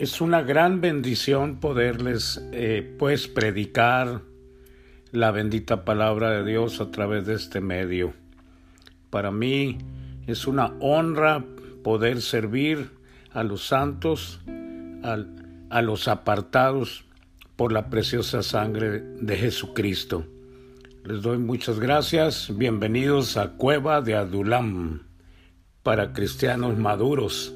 Es una gran bendición poderles eh, pues predicar la bendita palabra de Dios a través de este medio. Para mí es una honra poder servir a los santos, a los apartados por la preciosa sangre de Jesucristo. Les doy muchas gracias. Bienvenidos a Cueva de Adulam para cristianos maduros.